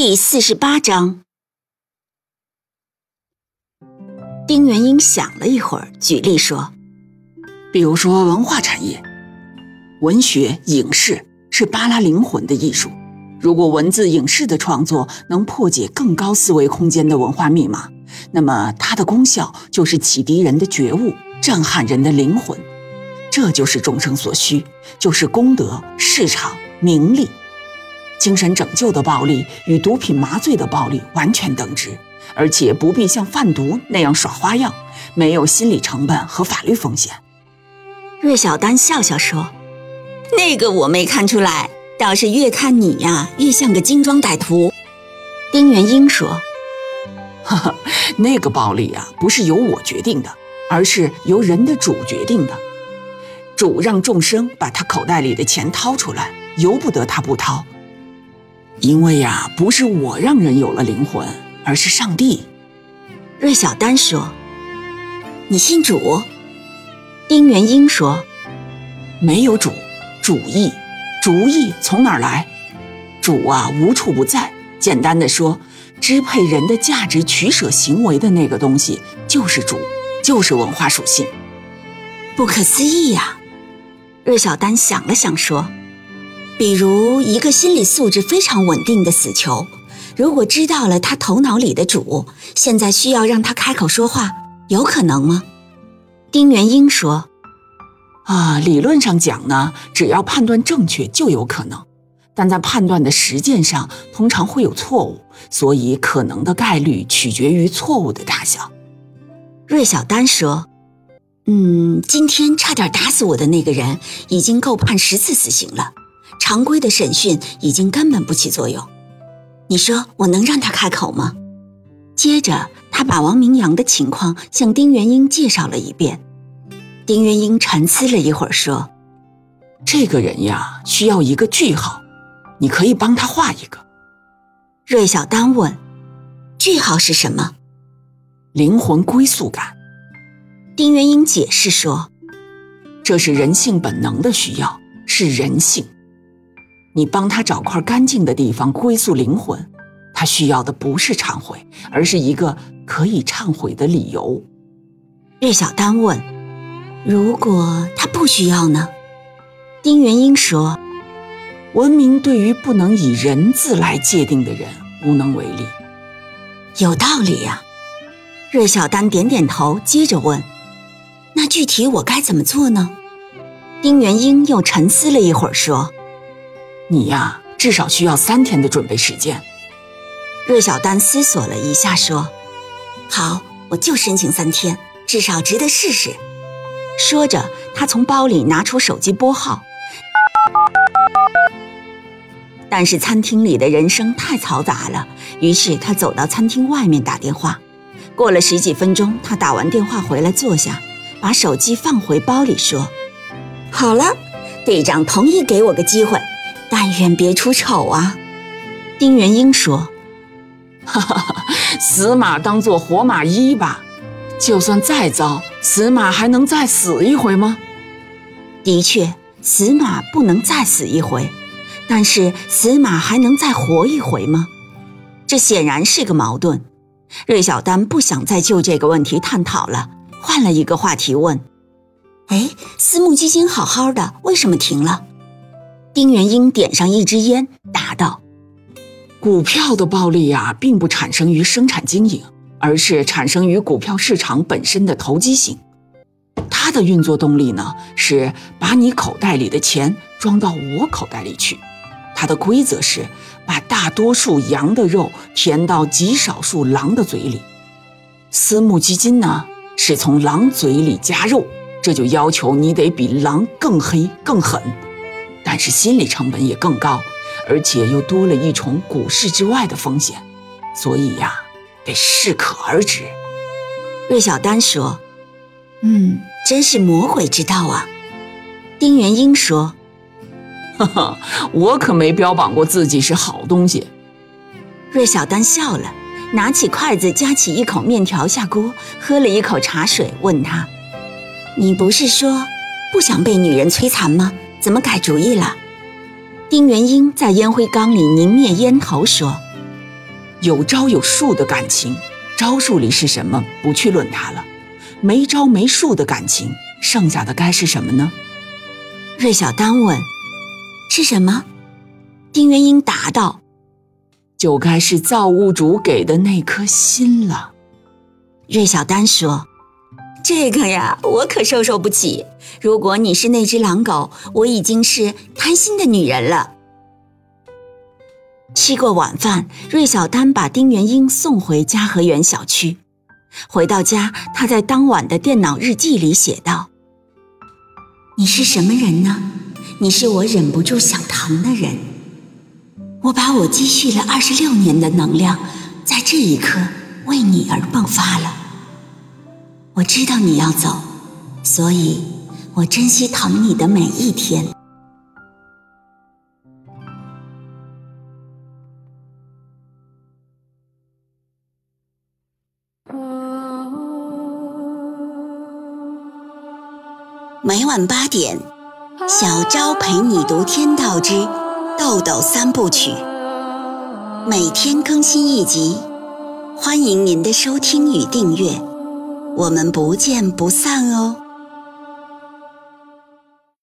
第四十八章，丁元英想了一会儿，举例说：“比如说文化产业，文学、影视是扒拉灵魂的艺术。如果文字、影视的创作能破解更高思维空间的文化密码，那么它的功效就是启迪人的觉悟，震撼人的灵魂。这就是众生所需，就是功德、市场、名利。”精神拯救的暴力与毒品麻醉的暴力完全等值，而且不必像贩毒那样耍花样，没有心理成本和法律风险。芮小丹笑笑说：“那个我没看出来，倒是越看你呀，越像个精装歹徒。”丁元英说：“哈 哈，那个暴力啊，不是由我决定的，而是由人的主决定的。主让众生把他口袋里的钱掏出来，由不得他不掏。”因为呀，不是我让人有了灵魂，而是上帝。芮小丹说：“你信主？”丁元英说：“没有主，主意，主意从哪儿来？主啊，无处不在。简单的说，支配人的价值取舍行为的那个东西就是主，就是文化属性。不可思议呀！”芮小丹想了想说。比如一个心理素质非常稳定的死囚，如果知道了他头脑里的主，现在需要让他开口说话，有可能吗？丁元英说：“啊，理论上讲呢，只要判断正确就有可能，但在判断的实践上通常会有错误，所以可能的概率取决于错误的大小。”芮小丹说：“嗯，今天差点打死我的那个人，已经够判十次死刑了。”常规的审讯已经根本不起作用，你说我能让他开口吗？接着，他把王明阳的情况向丁元英介绍了一遍。丁元英沉思了一会儿，说：“这个人呀，需要一个句号，你可以帮他画一个。”芮小丹问：“句号是什么？”灵魂归宿感。丁元英解释说：“这是人性本能的需要，是人性。”你帮他找块干净的地方归宿灵魂，他需要的不是忏悔，而是一个可以忏悔的理由。芮小丹问：“如果他不需要呢？”丁元英说：“文明对于不能以人字来界定的人无能为力。”有道理呀。芮小丹点点头，接着问：“那具体我该怎么做呢？”丁元英又沉思了一会儿，说。你呀，至少需要三天的准备时间。芮小丹思索了一下，说：“好，我就申请三天，至少值得试试。”说着，他从包里拿出手机拨号。但是餐厅里的人声太嘈杂了，于是他走到餐厅外面打电话。过了十几分钟，他打完电话回来坐下，把手机放回包里，说：“好了，队长同意给我个机会。”但愿别出丑啊！丁元英说：“ 哈哈哈，死马当做活马医吧，就算再糟，死马还能再死一回吗？”的确，死马不能再死一回，但是死马还能再活一回吗？这显然是个矛盾。芮小丹不想再就这个问题探讨了，换了一个话题问：“哎，私募基金好好的，为什么停了？”丁元英点上一支烟，答道：“股票的暴利呀，并不产生于生产经营，而是产生于股票市场本身的投机性。它的运作动力呢，是把你口袋里的钱装到我口袋里去。它的规则是把大多数羊的肉填到极少数狼的嘴里。私募基金呢，是从狼嘴里夹肉，这就要求你得比狼更黑更狠。”但是心理成本也更高，而且又多了一重股市之外的风险，所以呀，得适可而止。芮小丹说：“嗯，真是魔鬼之道啊。”丁元英说：“哈哈，我可没标榜过自己是好东西。”芮小丹笑了，拿起筷子夹起一口面条下锅，喝了一口茶水，问他：“你不是说不想被女人摧残吗？怎么改主意了？”丁元英在烟灰缸里凝灭烟头说：“有招有数的感情，招数里是什么？不去论它了。没招没数的感情，剩下的该是什么呢？”芮小丹问：“是什么？”丁元英答道：“就该是造物主给的那颗心了。”芮小丹说：“这个呀，我可受受不起。”如果你是那只狼狗，我已经是贪心的女人了。吃过晚饭，芮小丹把丁元英送回嘉和园小区。回到家，他在当晚的电脑日记里写道：“你是什么人呢？你是我忍不住想疼的人。我把我积蓄了二十六年的能量，在这一刻为你而迸发了。我知道你要走，所以。”我珍惜疼你的每一天。每晚八点，小昭陪你读《天道之豆豆三部曲》，每天更新一集，欢迎您的收听与订阅，我们不见不散哦。